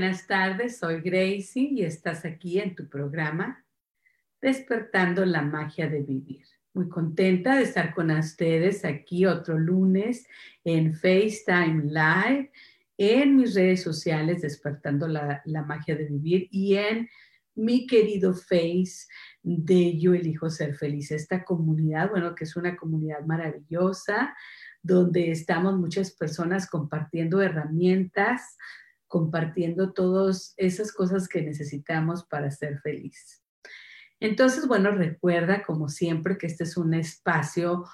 Buenas tardes, soy Gracie y estás aquí en tu programa Despertando la magia de vivir. Muy contenta de estar con ustedes aquí otro lunes en FaceTime Live, en mis redes sociales Despertando la, la magia de vivir y en mi querido Face de Yo elijo ser feliz. Esta comunidad, bueno, que es una comunidad maravillosa donde estamos muchas personas compartiendo herramientas, compartiendo todas esas cosas que necesitamos para ser feliz. Entonces, bueno, recuerda como siempre que este es un espacio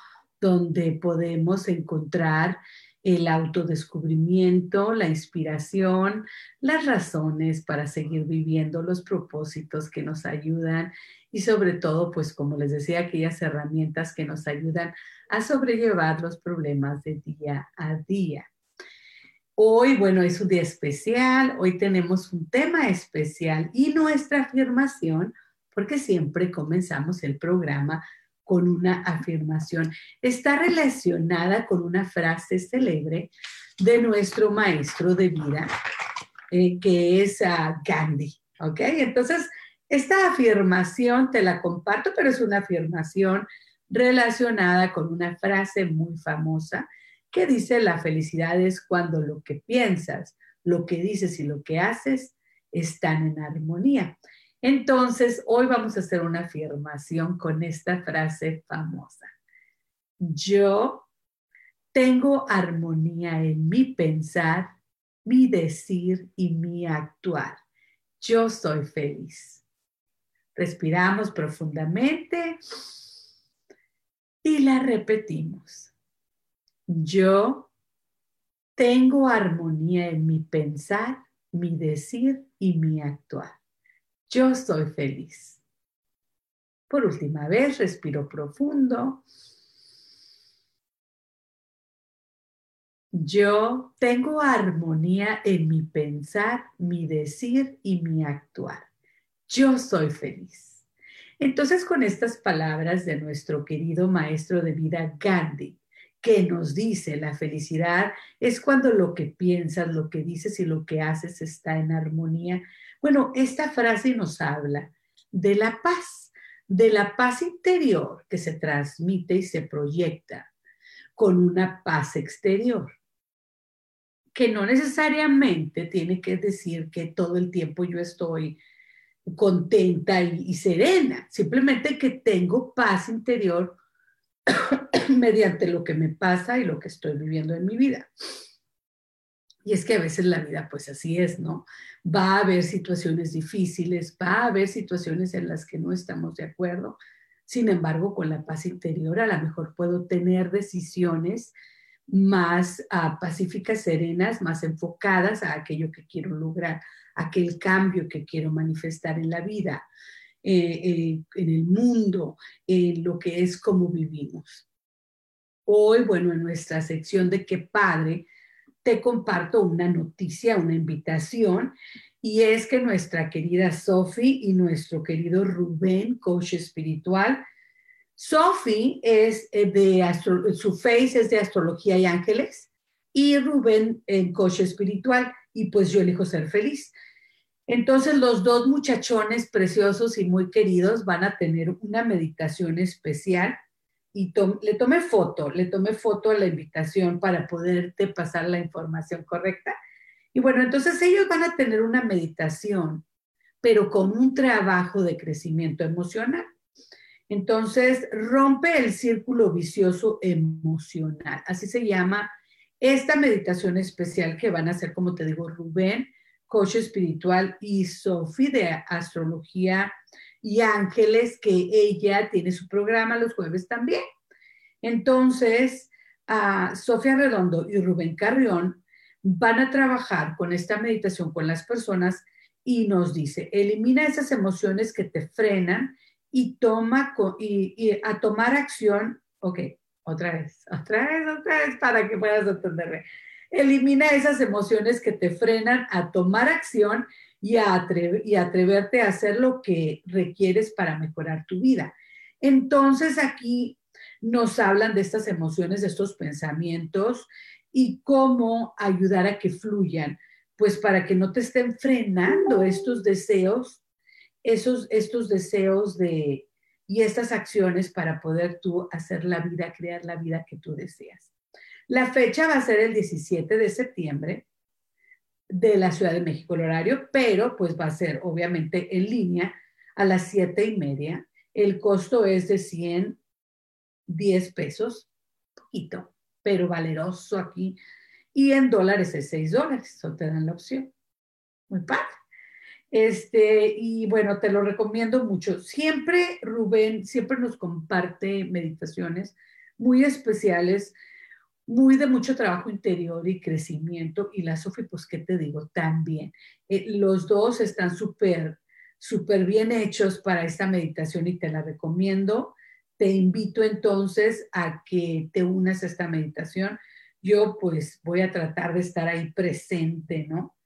donde podemos encontrar el autodescubrimiento, la inspiración, las razones para seguir viviendo, los propósitos que nos ayudan y sobre todo, pues como les decía, aquellas herramientas que nos ayudan a sobrellevar los problemas de día a día. Hoy, bueno, es un día especial, hoy tenemos un tema especial y nuestra afirmación, porque siempre comenzamos el programa con una afirmación, está relacionada con una frase célebre de nuestro maestro de vida, eh, que es uh, Gandhi. ¿Ok? Entonces, esta afirmación te la comparto, pero es una afirmación relacionada con una frase muy famosa ¿Qué dice la felicidad es cuando lo que piensas, lo que dices y lo que haces están en armonía. Entonces, hoy vamos a hacer una afirmación con esta frase famosa. Yo tengo armonía en mi pensar, mi decir y mi actuar. Yo soy feliz. Respiramos profundamente y la repetimos. Yo tengo armonía en mi pensar, mi decir y mi actuar. Yo soy feliz. Por última vez, respiro profundo. Yo tengo armonía en mi pensar, mi decir y mi actuar. Yo soy feliz. Entonces, con estas palabras de nuestro querido maestro de vida Gandhi, que nos dice la felicidad es cuando lo que piensas, lo que dices y lo que haces está en armonía. Bueno, esta frase nos habla de la paz, de la paz interior que se transmite y se proyecta con una paz exterior, que no necesariamente tiene que decir que todo el tiempo yo estoy contenta y, serena, simplemente que tengo paz interior mediante lo que me pasa y lo que estoy viviendo en mi vida. Y es que a veces la vida pues así es, ¿no? Va a haber situaciones difíciles, va a haber situaciones en las que no estamos de acuerdo. Sin embargo, con la paz interior a lo mejor puedo tener decisiones más uh, pacíficas, serenas, más enfocadas a aquello que quiero lograr, aquel cambio que quiero manifestar en la vida. Eh, eh, en el mundo, en lo que es como vivimos. Hoy, bueno, en nuestra sección de qué padre, te comparto una noticia, una invitación, y es que nuestra querida Sophie y nuestro querido Rubén, coach espiritual, Sophie es eh, de su face es de astrología y ángeles, y Rubén en coach espiritual, y pues yo elijo ser feliz. Entonces los dos muchachones preciosos y muy queridos van a tener una meditación especial y le tomé foto, le tomé foto a la invitación para poderte pasar la información correcta. Y bueno, entonces ellos van a tener una meditación pero con un trabajo de crecimiento emocional. Entonces, rompe el círculo vicioso emocional. Así se llama esta meditación especial que van a hacer, como te digo, Rubén, coach espiritual, y Sofi de astrología y ángeles, que ella tiene su programa los jueves también. Entonces, Sofía Redondo y Rubén Carrión van a trabajar con esta meditación con las personas y nos dice, elimina esas emociones que te frenan y toma y, a tomar acción, ok, otra vez, otra vez, otra vez para que puedas entenderme. Elimina esas emociones que te frenan a tomar acción y a, y atreverte a hacer lo que requieres para mejorar tu vida. Entonces aquí nos hablan de estas emociones, de estos pensamientos y cómo ayudar a que fluyan, pues para que no te estén frenando estos deseos esos, estos deseos de, y estas acciones para poder tú hacer la vida, crear la vida que tú deseas. La fecha va a ser el 17 de septiembre de la Ciudad de México, el horario, pero pues va a ser obviamente en línea a las siete y media. El costo es de 110 pesos, poquito, pero valeroso aquí. Y en dólares es 6 dólares, eso te dan la opción. Muy padre. Este, y bueno, te lo recomiendo mucho. Siempre Rubén, siempre nos comparte meditaciones muy especiales, muy de mucho trabajo interior y crecimiento. Y la Sofi, pues, ¿qué te digo? También. Eh, los dos están súper, súper bien hechos para esta meditación y te la recomiendo. Te invito entonces a que te unas a esta meditación. Yo pues voy a tratar de estar ahí presente, ¿no?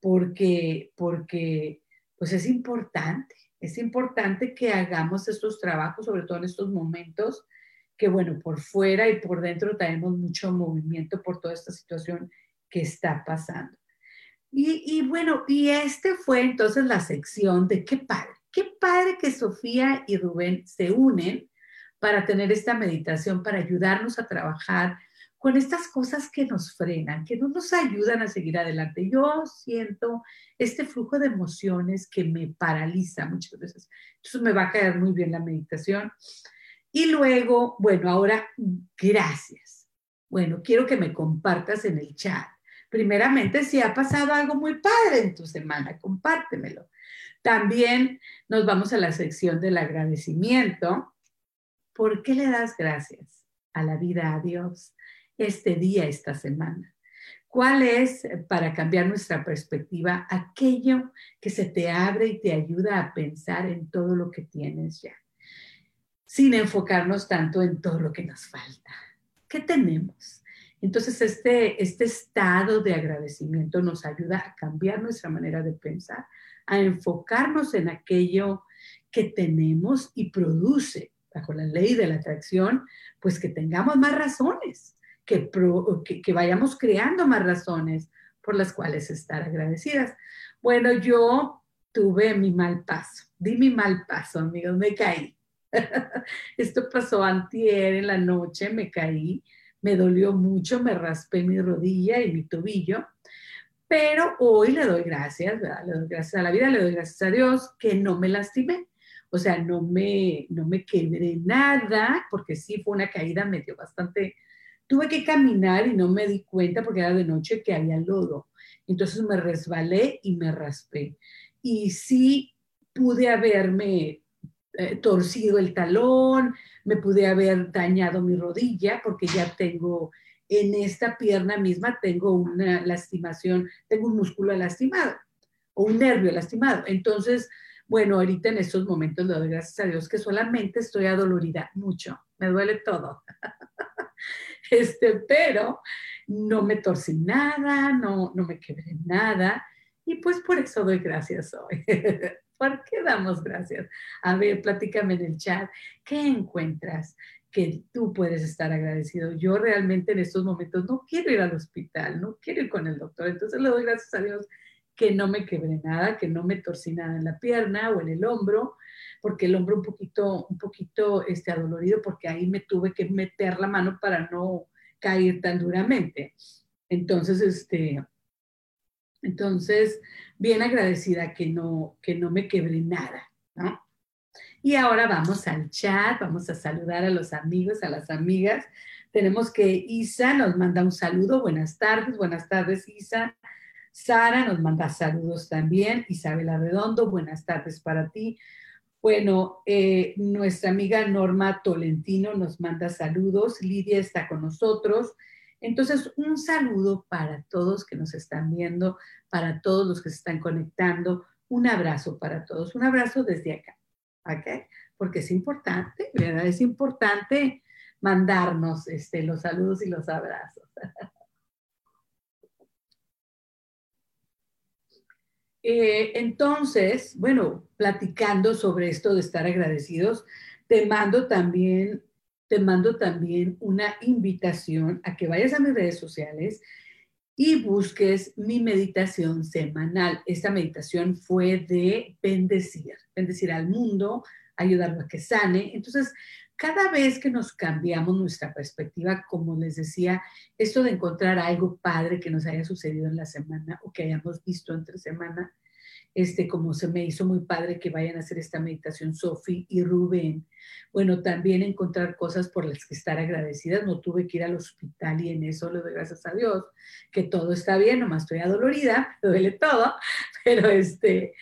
porque, porque pues es importante, es importante que hagamos estos trabajos, sobre todo en estos momentos que, bueno, por fuera y por dentro tenemos mucho movimiento por toda esta situación que está pasando. Y, bueno, y este fue entonces la sección de qué padre, qué padre que Sofía y Rubén se unen para tener esta meditación, para ayudarnos a trabajar con estas cosas que nos frenan, que no nos ayudan a seguir adelante. Yo siento este flujo de emociones que me paraliza muchas veces. Entonces me va a caer muy bien la meditación. Y luego, bueno, ahora, gracias. Bueno, quiero que me compartas en el chat. Primeramente, si ha pasado algo muy padre en tu semana, compártemelo. También nos vamos a la sección del agradecimiento. ¿Por qué le das gracias a la vida, a Dios? este día, esta semana? ¿Cuál es, para cambiar nuestra perspectiva, aquello que se te abre y te ayuda a pensar en todo lo que tienes ya? Sin enfocarnos tanto en todo lo que nos falta. ¿Qué tenemos? Entonces, este, este estado de agradecimiento nos ayuda a cambiar nuestra manera de pensar, a enfocarnos en aquello que tenemos y produce, bajo la ley de la atracción, pues que tengamos más razones que, vayamos creando más razones por las cuales estar agradecidas. Bueno, yo tuve mi mal paso, di mi mal paso, amigos, me caí. Esto pasó antier en la noche, me caí, me dolió mucho, me raspé mi rodilla y mi tobillo, pero hoy le doy gracias, ¿verdad? Le doy gracias a la vida, le doy gracias a Dios que no me lastimé. O sea, no me, no me quebré nada, porque sí fue una caída medio bastante Tuve que caminar y no me di cuenta porque era de noche que había lodo. Entonces me resbalé y me raspé. Y sí pude haberme eh, torcido el talón, me pude haber dañado mi rodilla porque ya tengo en esta pierna misma tengo una lastimación, tengo un músculo lastimado o un nervio lastimado. Entonces, bueno, ahorita en estos momentos le doy gracias a Dios que solamente estoy adolorida mucho, me duele todo. este, pero no me torcí nada, no, no me quebré nada, y pues por eso doy gracias hoy. ¿Por qué damos gracias? A ver, platícame en el chat, ¿qué encuentras que tú puedes estar agradecido? Yo realmente en estos momentos no quiero ir al hospital, no quiero ir con el doctor, entonces le doy gracias a Dios que no me quebré nada, que no me torcí nada en la pierna o en el hombro, porque el hombro un poquito, un poquito este, adolorido, porque ahí me tuve que meter la mano para no caer tan duramente. Entonces, este, entonces, bien agradecida que no, que no me quebré nada, ¿no? Y ahora vamos al chat, vamos a saludar a los amigos, a las amigas. Tenemos que Isa nos manda un saludo, buenas tardes, buenas tardes Isa. Sara nos manda saludos también, Isabela Redondo, buenas tardes para ti. Bueno, eh, nuestra amiga Norma Tolentino nos manda saludos, Lidia está con nosotros. Entonces, un saludo para todos que nos están viendo, para todos los que se están conectando, un abrazo para todos, un abrazo desde acá. ¿ok? Porque es importante, ¿verdad? Es importante mandarnos este, los saludos y los abrazos. Eh, entonces, bueno, platicando sobre esto de estar agradecidos, te mando también, te mando también una invitación a que vayas a mis redes sociales y busques mi meditación semanal. Esta meditación fue de bendecir, bendecir al mundo, ayudarlo a que sane. Entonces, cada vez que nos cambiamos nuestra perspectiva, como les decía, esto de encontrar algo padre que nos haya sucedido en la semana o que hayamos visto entre semana, este, como se me hizo muy padre que vayan a hacer esta meditación Sofi y Rubén. Bueno, también encontrar cosas por las que estar agradecidas. No tuve que ir al hospital y en eso le doy gracias a Dios, que todo está bien, nomás estoy adolorida, me duele todo, pero este,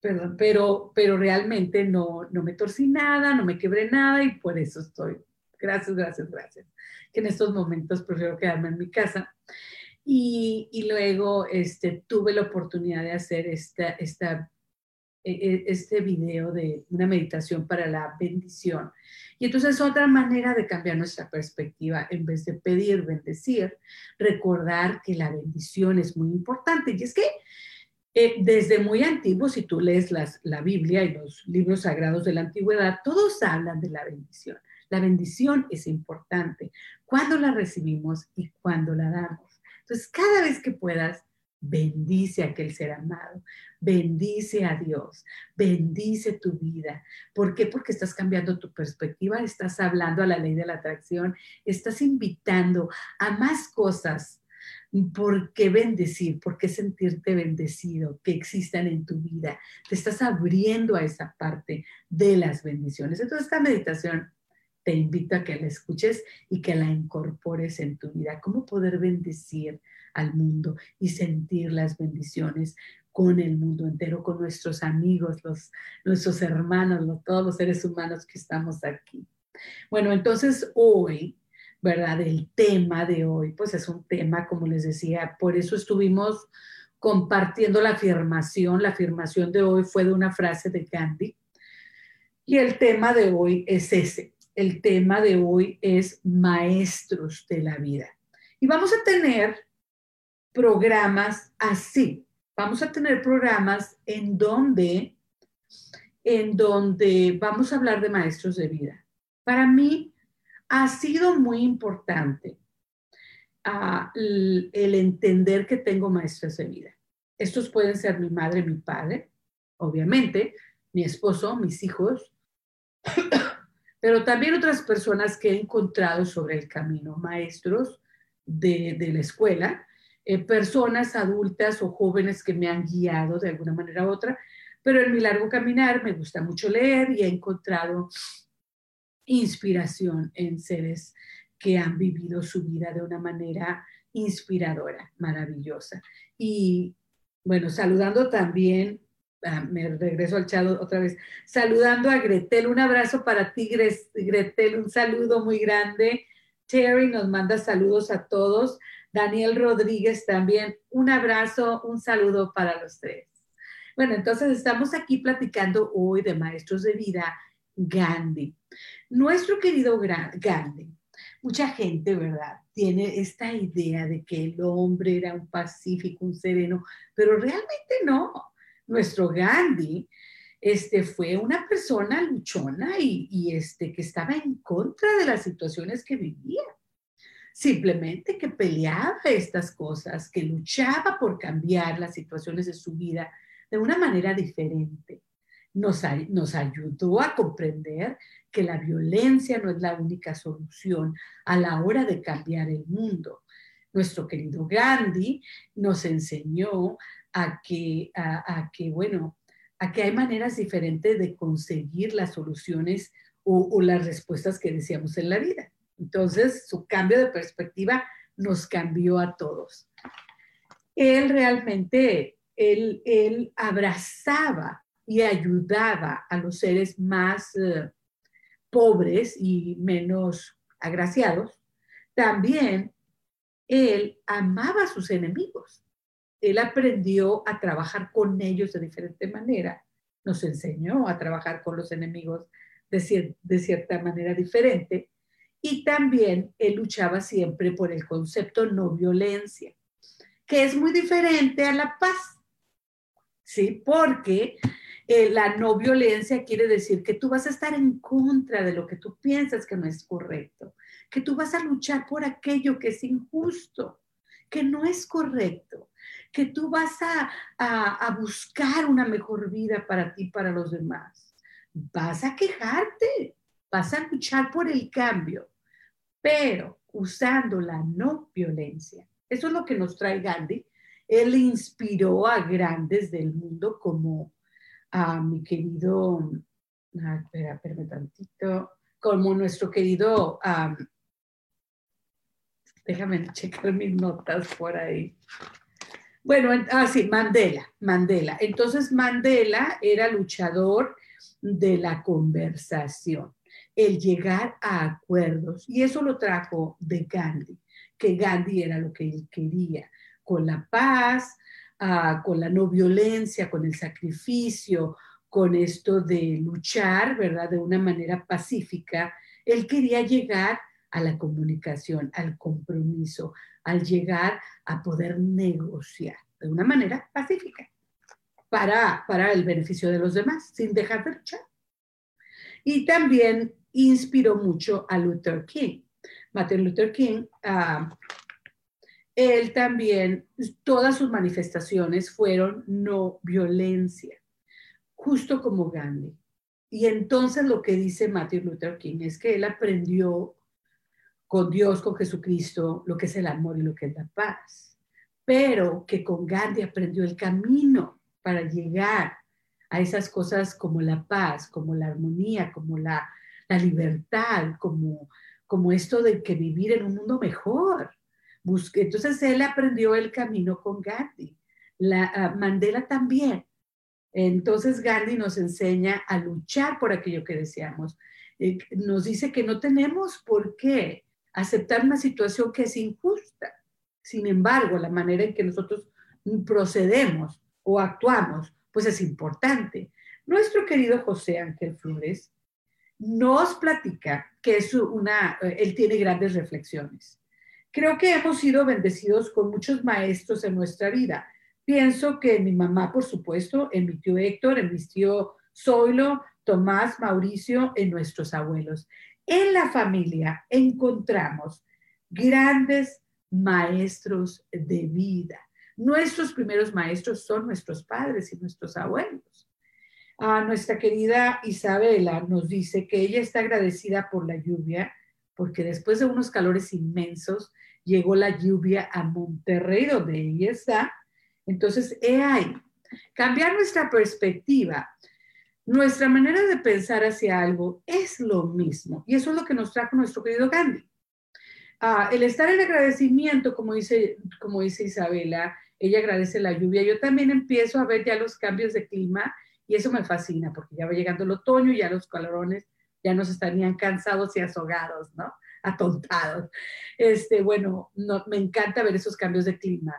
perdón, pero, pero realmente no, no me torcí nada, no me quebré nada y por eso estoy. Gracias, gracias, gracias. Que en estos momentos prefiero quedarme en mi casa. Y, luego este, tuve la oportunidad de hacer esta, e, e, este video de una meditación para la bendición. Y entonces es otra manera de cambiar nuestra perspectiva. En vez de pedir, bendecir, recordar que la bendición es muy importante. Y es que eh, desde muy antiguo, si tú lees la Biblia y los libros sagrados de la antigüedad, todos hablan de la bendición. La bendición es importante. Cuando la recibimos y cuando la damos. Entonces, cada vez que puedas, bendice a aquel ser amado, bendice a Dios, bendice tu vida. ¿Por qué? Porque estás cambiando tu perspectiva, estás hablando a la ley de la atracción, estás invitando a más cosas. ¿Por qué bendecir? ¿Por qué sentirte bendecido? Que existan en tu vida. Te estás abriendo a esa parte de las bendiciones. Entonces, esta meditación te invito a que la escuches y que la incorpores en tu vida. Cómo poder bendecir al mundo y sentir las bendiciones con el mundo entero, con nuestros amigos, los, nuestros hermanos, todos los seres humanos que estamos aquí. Bueno, entonces hoy, ¿verdad? El tema de hoy, pues es un tema, como les decía, por eso estuvimos compartiendo la afirmación. La afirmación de hoy fue de una frase de Gandhi. Y el tema de hoy es ese, el tema de hoy es maestros de la vida. Y vamos a tener programas así. Vamos a tener programas en donde, en donde vamos a hablar de maestros de vida. Para mí ha sido muy importante ah, el, el entender que tengo maestros de vida. Estos pueden ser mi madre, mi padre, obviamente, mi esposo, mis hijos, pero también otras personas que he encontrado sobre el camino, maestros de, la escuela, eh, personas adultas o jóvenes que me han guiado de alguna manera u otra, pero en mi largo caminar me gusta mucho leer y he encontrado inspiración en seres que han vivido su vida de una manera inspiradora, maravillosa. Y bueno, saludando también Ah, me regreso al chat otra vez, saludando a Gretel, un abrazo para ti, Gretel, un saludo muy grande. Terry nos manda saludos a todos. Daniel Rodríguez también, un abrazo, un saludo para los tres. Bueno, entonces estamos aquí platicando hoy de maestros de vida, Gandhi. Nuestro querido Gandhi, mucha gente, ¿verdad? Tiene esta idea de que el hombre era un pacífico, un sereno, pero realmente no nuestro Gandhi este, fue una persona luchona y, este, que estaba en contra de las situaciones que vivía. Simplemente que peleaba estas cosas, que luchaba por cambiar las situaciones de su vida de una manera diferente. Nos, nos ayudó a comprender que la violencia no es la única solución a la hora de cambiar el mundo. Nuestro querido Gandhi nos enseñó a que, a, que, bueno, a que hay maneras diferentes de conseguir las soluciones o, o las respuestas que deseamos en la vida. Entonces, su cambio de perspectiva nos cambió a todos. Él realmente, él, él abrazaba y ayudaba a los seres más eh, pobres y menos agraciados. También él amaba a sus enemigos. Él aprendió a trabajar con ellos de diferente manera. Nos enseñó a trabajar con los enemigos de, cierta manera diferente y también él luchaba siempre por el concepto no violencia, que es muy diferente a la paz, ¿sí? Porque eh, la no violencia quiere decir que tú vas a estar en contra de lo que tú piensas que no es correcto, que tú vas a luchar por aquello que es injusto, que no es correcto, que tú vas a, a, buscar una mejor vida para ti, para los demás. Vas a quejarte, vas a luchar por el cambio, pero usando la no violencia. Eso es lo que nos trae Gandhi. Él inspiró a grandes del mundo como a mi querido, ah, espera, espera tantito, como nuestro querido, déjame checar mis notas por ahí. Bueno, ah, sí, Mandela, Mandela. Entonces Mandela era luchador de la conversación, el llegar a acuerdos. Y eso lo trajo de Gandhi, que Gandhi era lo que él quería, con la paz, ah, con la no violencia, con el sacrificio, con esto de luchar, ¿verdad? De una manera pacífica. Él quería llegar a la comunicación, al compromiso, al llegar a poder negociar de una manera pacífica para, para el beneficio de los demás, sin dejar de luchar. Y también inspiró mucho a Luther King. Martin Luther King, ah, él también, todas sus manifestaciones fueron no violencia, justo como Gandhi. Y entonces lo que dice Martin Luther King es que él aprendió con Dios, con Jesucristo, lo que es el amor y lo que es la paz, pero que con Gandhi aprendió el camino para llegar a esas cosas como la paz, como la armonía, como la, libertad, como, como esto de que vivir en un mundo mejor. entonces él aprendió el camino con Gandhi. La, ah, Mandela también. Entonces Gandhi nos enseña a luchar por aquello que deseamos. Eh, nos dice que no tenemos por qué aceptar una situación que es injusta. Sin embargo, la manera en que nosotros procedemos o actuamos, pues es importante. Nuestro querido José Ángel Flores nos platica que es una, eh, él tiene grandes reflexiones. Creo que hemos sido bendecidos con muchos maestros en nuestra vida. Pienso que mi mamá, por supuesto, en mi tío Héctor, en mi tío Zoilo, Tomás, Mauricio, en nuestros abuelos. En la familia encontramos grandes maestros de vida. Nuestros primeros maestros son nuestros padres y nuestros abuelos. A nuestra querida Isabela nos dice que ella está agradecida por la lluvia, porque después de unos calores inmensos llegó la lluvia a Monterrey, donde ella está. Entonces, he ahí, cambiar nuestra perspectiva nuestra manera de pensar hacia algo es lo mismo. Y eso es lo que nos trajo nuestro querido Gandhi. Ah, el estar en agradecimiento, como dice, como dice Isabela, ella agradece la lluvia. Yo también empiezo a ver ya los cambios de clima y eso me fascina porque ya va llegando el otoño y ya los calorones ya nos estarían cansados y azogados, ¿no? Atontados. Este, bueno, no, me encanta ver esos cambios de clima.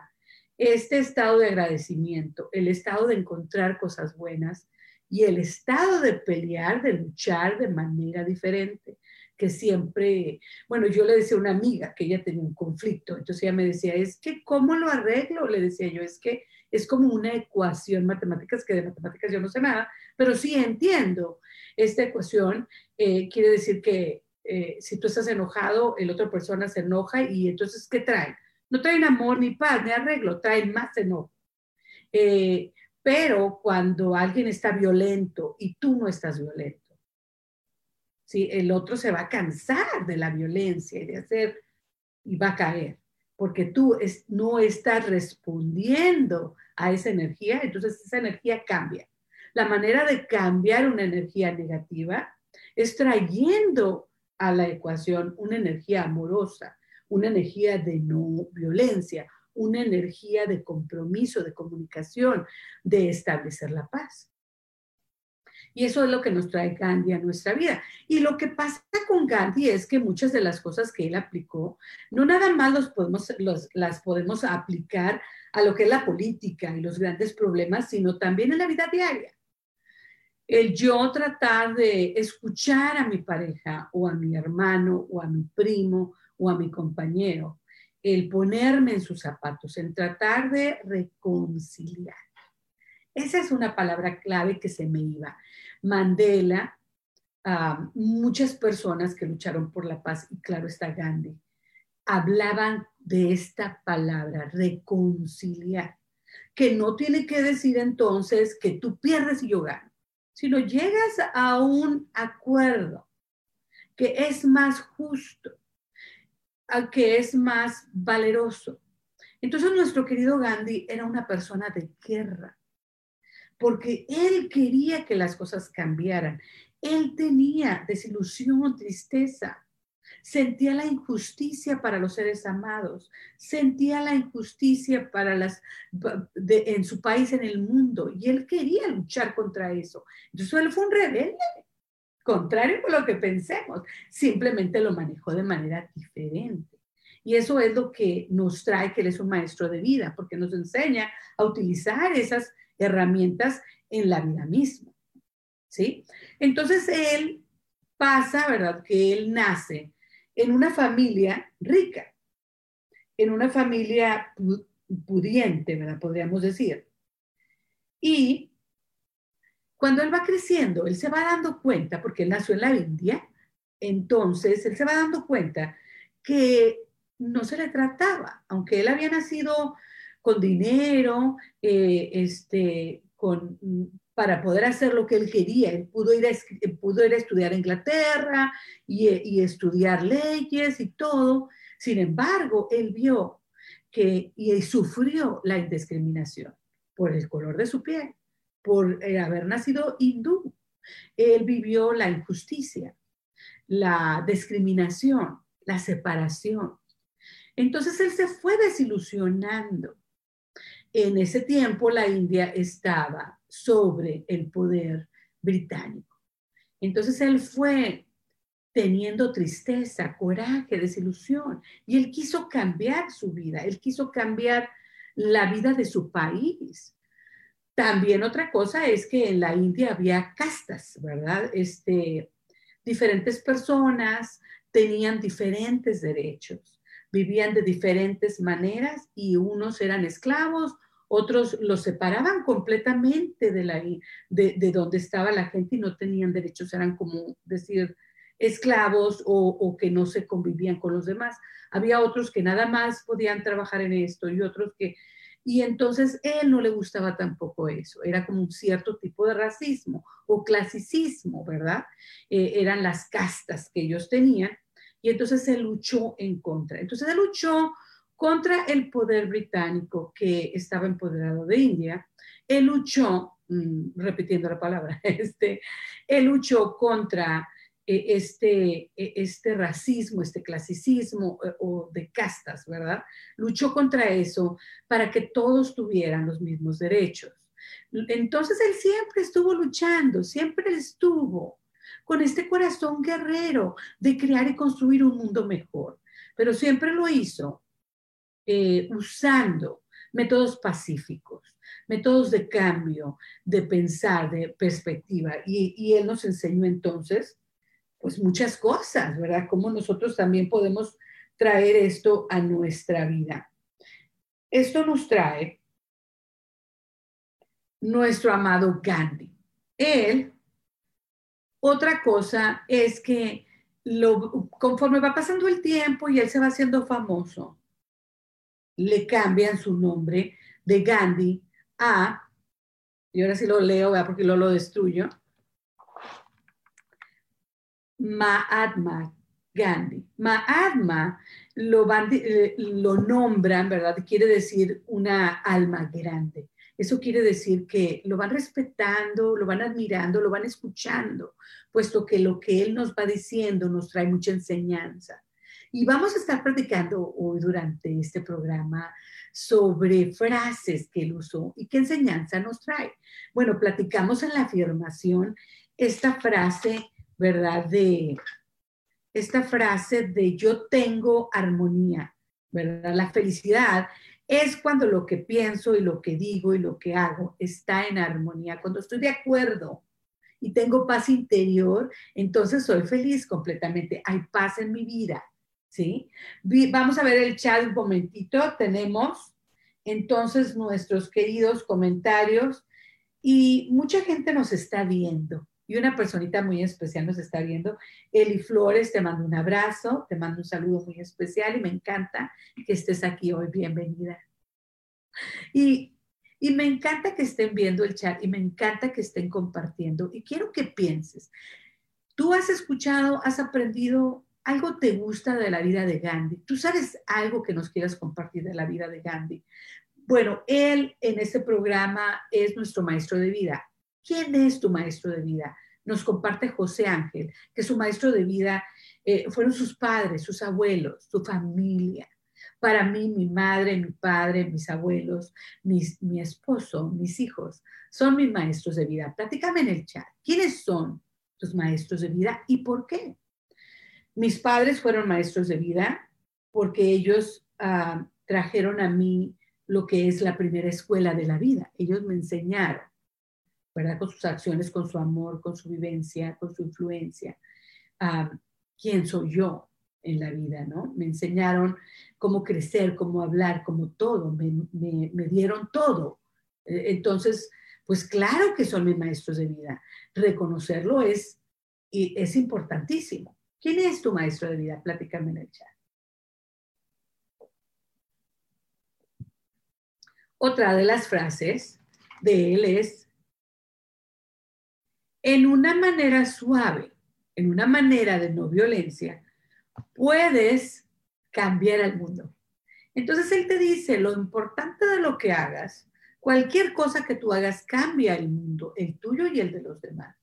Este estado de agradecimiento, el estado de encontrar cosas buenas, y el estado de pelear, de luchar de manera diferente, que siempre, bueno, yo le decía a una amiga que ella tenía un conflicto, entonces ella me decía, es que, ¿cómo lo arreglo? Le decía yo, es que es como una ecuación matemáticas, que de matemáticas yo no sé nada, pero sí entiendo. Esta ecuación eh, quiere decir que eh, si tú estás enojado, el otra persona se enoja y entonces, ¿qué traen? No traen amor ni paz ni arreglo, traen más enojo. Eh, pero cuando alguien está violento y tú no estás violento, ¿sí? el otro se va a cansar de la violencia y de hacer y va a caer. porque tú no estás respondiendo a esa energía, entonces esa energía cambia. La manera de cambiar una energía negativa es trayendo a la ecuación una energía amorosa, una energía de no violencia, una energía de compromiso, de comunicación, de establecer la paz. Y eso es lo que nos trae Gandhi a nuestra vida. Y lo que pasa con Gandhi es que muchas de las cosas que él aplicó, no nada más las podemos aplicar a lo que es la política y los grandes problemas, sino también en la vida diaria. El yo tratar de escuchar a mi pareja o a mi hermano o a mi primo o a mi compañero, el ponerme en sus zapatos, en tratar de reconciliar. Esa es una palabra clave que se me iba. Mandela, muchas personas que lucharon por la paz, y claro está Gandhi, hablaban de esta palabra, reconciliar, que no tiene que decir entonces que tú pierdes y yo gano, sino llegas a un acuerdo que es más justo, que es más valeroso. Entonces nuestro querido Gandhi era una persona de guerra, porque él quería que las cosas cambiaran. Él tenía desilusión, tristeza, sentía la injusticia para los seres amados, sentía la injusticia para las en su país, en el mundo, y él quería luchar contra eso. Entonces él fue un rebelde, contrario a lo que pensemos, simplemente lo manejó de manera diferente. Y eso es lo que nos trae que él es un maestro de vida, porque nos enseña a utilizar esas herramientas en la vida misma. ¿Sí? Entonces él pasa, ¿verdad? Que él nace en una familia rica, en una familia pudiente, ¿verdad? Podríamos decir. Y cuando él va creciendo, él se va dando cuenta, porque él nació en la India, entonces él se va dando cuenta que no se le trataba, aunque él había nacido con dinero, eh, este, con, para poder hacer lo que él quería. Él pudo ir a, pudo ir a estudiar a Inglaterra y, y, estudiar leyes y todo. Sin embargo, él vio que y sufrió la indiscriminación por el color de su piel, por haber nacido hindú. Él vivió la injusticia, la discriminación, la separación. Entonces él se fue desilusionando en ese tiempo la India estaba sobre el poder británico. Entonces él fue teniendo tristeza, coraje, desilusión, y él quiso cambiar su vida, él quiso cambiar la vida de su país. También otra cosa es que en la India había castas, ¿verdad? Este, diferentes personas tenían diferentes derechos vivían de diferentes maneras y unos eran esclavos, otros los separaban completamente de, la, de, donde estaba la gente y no tenían derechos, eran como decir esclavos o, o, que no se convivían con los demás. Había otros que nada más podían trabajar en esto y otros que... Y entonces él no le gustaba tampoco eso, era como un cierto tipo de racismo o clasicismo, ¿verdad? Eh, eran las castas que ellos tenían y entonces se luchó en contra. Entonces se luchó contra el poder británico que estaba empoderado de India. Él luchó, mm, repitiendo la palabra, este, él luchó contra este, e, este racismo, este clasicismo eh, o de castas, ¿verdad? Luchó contra eso para que todos tuvieran los mismos derechos. Entonces él siempre estuvo luchando, siempre estuvo con este corazón guerrero de crear y construir un mundo mejor. Pero siempre lo hizo eh, usando métodos pacíficos, métodos de cambio, de pensar, de perspectiva. Y él nos enseñó entonces, pues muchas cosas, ¿verdad? Cómo nosotros también podemos traer esto a nuestra vida. Esto nos trae nuestro amado Gandhi. Él otra cosa es que lo, conforme va pasando el tiempo y él se va haciendo famoso, le cambian su nombre de Gandhi a, y ahora sí lo leo, porque lo destruyo, Mahatma Gandhi. Mahatma lo, eh, lo nombran, ¿verdad? Quiere decir una alma grande. Eso quiere decir que lo van respetando, lo van admirando, lo van escuchando, puesto que lo que él nos va diciendo nos trae mucha enseñanza. Y vamos a estar practicando hoy durante este programa sobre frases que él usó y qué enseñanza nos trae. Bueno, platicamos en la afirmación esta frase, ¿verdad? De esta frase de yo tengo armonía, ¿verdad? La felicidad es cuando lo que pienso y lo que digo y lo que hago está en armonía, cuando estoy de acuerdo y tengo paz interior, entonces soy feliz completamente, hay paz en mi vida, ¿sí? Vamos a ver el chat un momentito, tenemos entonces nuestros queridos comentarios y mucha gente nos está viendo y una personita muy especial nos está viendo. Eli Flores, te mando un abrazo, te mando un saludo muy especial y me encanta que estés aquí hoy. Bienvenida. Y, me encanta que estén viendo el chat y me encanta que estén compartiendo. Y quiero que pienses, tú has escuchado, has aprendido algo te gusta de la vida de Gandhi. Tú sabes algo que nos quieras compartir de la vida de Gandhi. Bueno, él en este programa es nuestro maestro de vida. ¿Quién es tu maestro de vida? Nos comparte José Ángel, que su maestro de vida eh, fueron sus padres, sus abuelos, su familia. Para mí, mi madre, mi padre, mis abuelos, mi esposo, mis hijos, son mis maestros de vida. Platícame en el chat. ¿Quiénes son tus maestros de vida y por qué? Mis padres fueron maestros de vida porque ellos ah, trajeron a mí lo que es la primera escuela de la vida. Ellos me enseñaron ¿verdad? Con sus acciones, con su amor, con su vivencia, con su influencia. ¿Quién soy yo en la vida, no? Me enseñaron cómo crecer, cómo hablar, cómo todo, me, me dieron todo. E, entonces, pues claro que son mis maestros de vida. Reconocerlo es, es importantísimo. ¿Quién es tu maestro de vida? Platícame en el chat. Otra de las frases de él es, en una manera suave, en una manera de no violencia, puedes cambiar al mundo. Entonces él te dice, lo importante de lo que hagas, cualquier cosa que tú hagas cambia el mundo, el tuyo y el de los demás.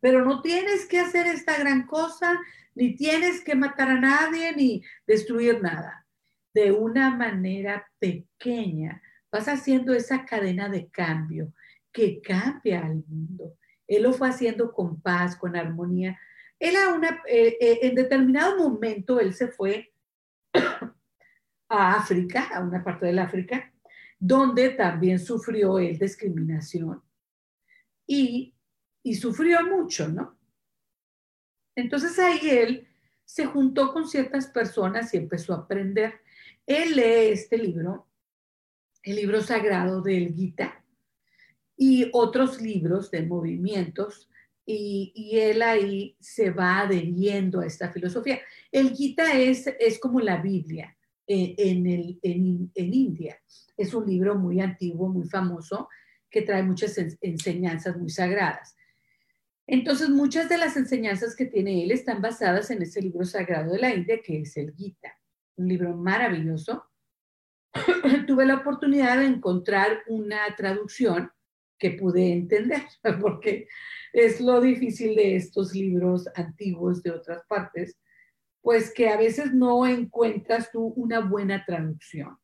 Pero no tienes que hacer esta gran cosa, ni tienes que matar a nadie, ni destruir nada. De una manera pequeña vas haciendo esa cadena de cambio que cambia al mundo. Él lo fue haciendo con paz, con armonía. Él una, eh, eh, en determinado momento, él se fue a África, a una parte del África, donde también sufrió él discriminación. Y, y sufrió mucho, ¿no? Entonces ahí él se juntó con ciertas personas y empezó a aprender. Él lee este libro, el libro sagrado del Gita, y otros libros de movimientos, y, él ahí se va adheriendo a esta filosofía. El Gita es, es como la Biblia eh, en, el, en, en, India. Es un libro muy antiguo, muy famoso, que trae muchas enseñanzas muy sagradas. Entonces, muchas de las enseñanzas que tiene él están basadas en ese libro sagrado de la India, que es el Gita, un libro maravilloso. Tuve la oportunidad de encontrar una traducción que pude entender, porque es lo difícil de estos libros antiguos de otras partes, pues que a veces no encuentras tú una buena traducción.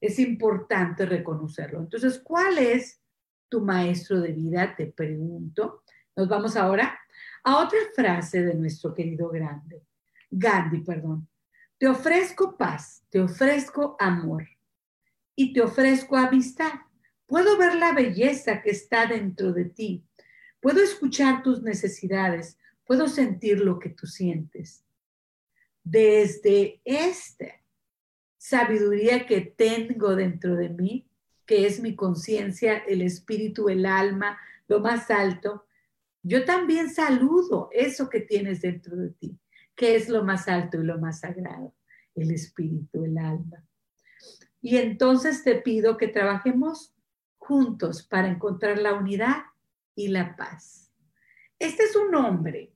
Es importante reconocerlo. Entonces, ¿cuál es tu maestro de vida? Te pregunto. Nos vamos ahora a otra frase de nuestro querido grande, Gandhi, perdón. Te ofrezco paz, te ofrezco amor y te ofrezco amistad. Puedo ver la belleza que está dentro de ti. Puedo escuchar tus necesidades. Puedo sentir lo que tú sientes. Desde esta sabiduría que tengo dentro de mí, que es mi conciencia, el espíritu, el alma, lo más alto, yo también saludo eso que tienes dentro de ti, que es lo más alto y lo más sagrado, el espíritu, el alma. Y entonces te pido que trabajemos juntos para encontrar la unidad y la paz. Este es un hombre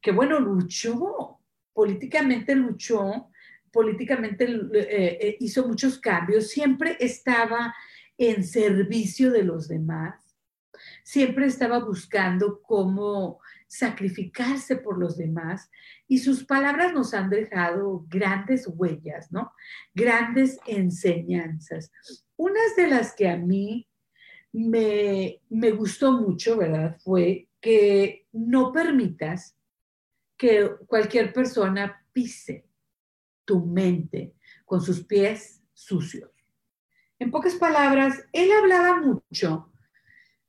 que, bueno, luchó políticamente luchó, políticamente eh, eh, hizo muchos cambios, siempre estaba en servicio de los demás, siempre estaba buscando cómo sacrificarse por los demás y sus palabras nos han dejado grandes huellas, ¿no? Grandes enseñanzas. Unas de las que a mí me, me gustó mucho, ¿verdad? Fue que no permitas que cualquier persona pise tu mente con sus pies sucios. En pocas palabras, él hablaba mucho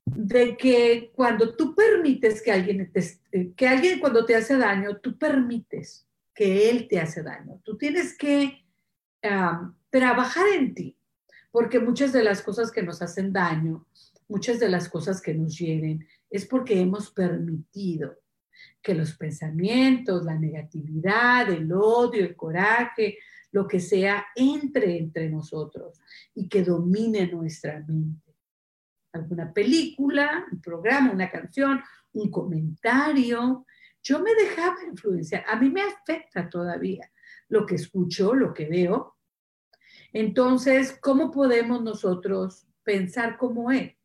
de que cuando tú permites que alguien, te, que alguien cuando te hace daño, tú permites que él te hace daño. Tú tienes que trabajar en ti, porque muchas de las cosas que nos hacen daño, muchas de las cosas que nos hieren, es porque hemos permitido que los pensamientos, la negatividad, el odio, el coraje, lo que sea, entre entre nosotros y que domine nuestra mente. Alguna película, un programa, una canción, un comentario. Yo me dejaba influenciar. A mí me afecta todavía lo que escucho, lo que veo. Entonces, ¿cómo podemos nosotros pensar como él?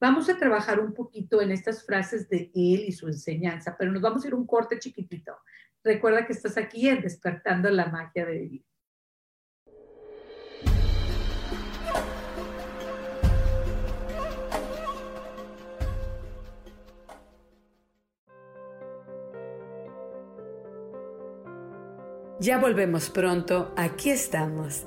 Vamos a trabajar un poquito en estas frases de él y su enseñanza, pero nos vamos a ir un corte chiquitito. Recuerda que estás aquí en Despertando la Magia de Vivir. Ya volvemos pronto, aquí estamos,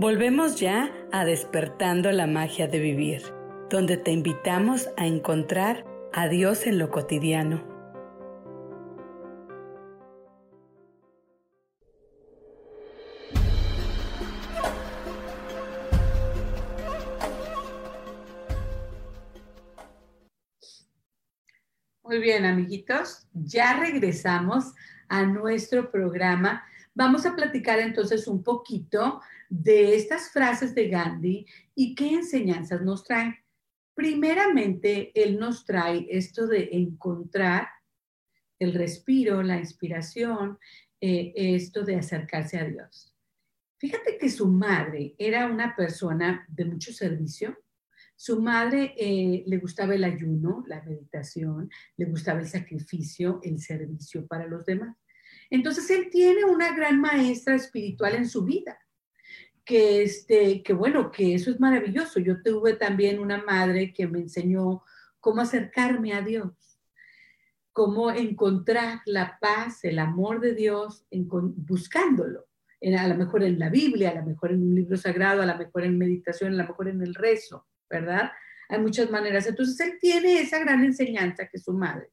Volvemos ya a despertando la magia de vivir, donde te invitamos a encontrar a Dios en lo cotidiano. Muy bien, amiguitos, ya regresamos a nuestro programa. Vamos a platicar entonces un poquito de estas frases de Gandhi y qué enseñanzas nos traen. Primeramente, él nos trae esto de encontrar el respiro, la inspiración, eh, esto de acercarse a Dios. Fíjate que su madre era una persona de mucho servicio. Su madre eh, le gustaba el ayuno, la meditación, le gustaba el sacrificio, el servicio para los demás. Entonces él tiene una gran maestra espiritual en su vida que, este, que bueno, que eso es maravilloso. Yo tuve también una madre que me enseñó cómo acercarme a Dios, cómo encontrar la paz, el amor de Dios en, buscándolo. a lo mejor en la Biblia, a lo mejor en un libro sagrado, a lo mejor en meditación, a lo mejor en el rezo, ¿verdad? hay muchas maneras. Entonces él tiene esa gran enseñanza que su madre.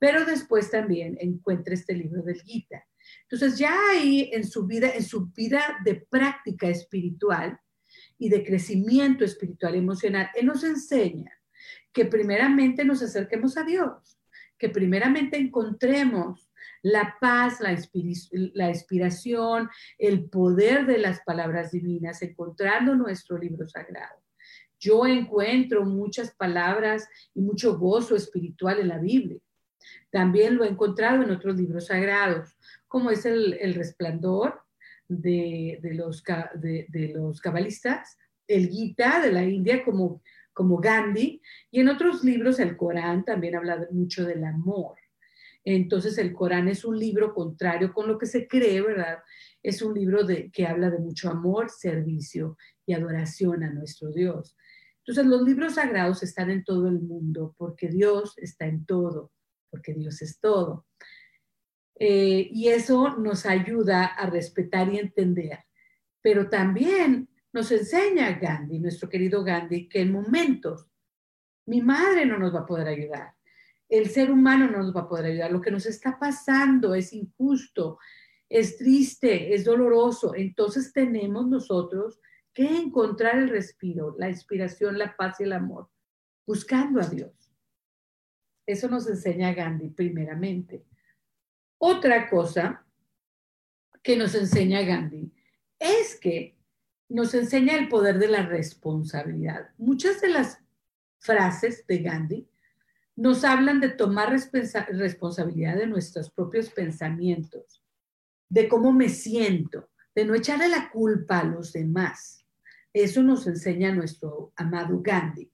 Pero después también encuentra este libro del Gita. Entonces ya ahí en su vida, en su vida de práctica espiritual y de crecimiento espiritual emocional, él nos enseña que primeramente nos acerquemos a Dios, que primeramente encontremos la paz, la, inspiración, el poder de las palabras divinas, encontrando nuestro libro sagrado. Yo encuentro muchas palabras y mucho gozo espiritual en la Biblia. También lo he encontrado en otros libros sagrados, como es el, resplandor de, los, de, los cabalistas, el Gita de la India como, como Gandhi, y en otros libros el Corán también habla mucho del amor. Entonces el Corán es un libro contrario con lo que se cree, ¿verdad? Es un libro de, que habla de mucho amor, servicio y adoración a nuestro Dios. Entonces los libros sagrados están en todo el mundo porque Dios está en todo, porque Dios es todo. Eh, y eso nos ayuda a respetar y entender. Pero también nos enseña Gandhi, nuestro querido Gandhi, que en momentos mi madre no nos va a poder ayudar, el ser humano no nos va a poder ayudar. Lo que nos está pasando es injusto, es triste, es doloroso. Entonces tenemos nosotros que encontrar el respiro, la inspiración, la paz y el amor, buscando a Dios. Eso nos enseña Gandhi primeramente. Otra cosa que nos enseña Gandhi es que nos enseña el poder de la responsabilidad. Muchas de las frases de Gandhi nos hablan de tomar responsabilidad de nuestros propios pensamientos, de cómo me siento, de no echarle la culpa a los demás. Eso nos enseña nuestro amado Gandhi.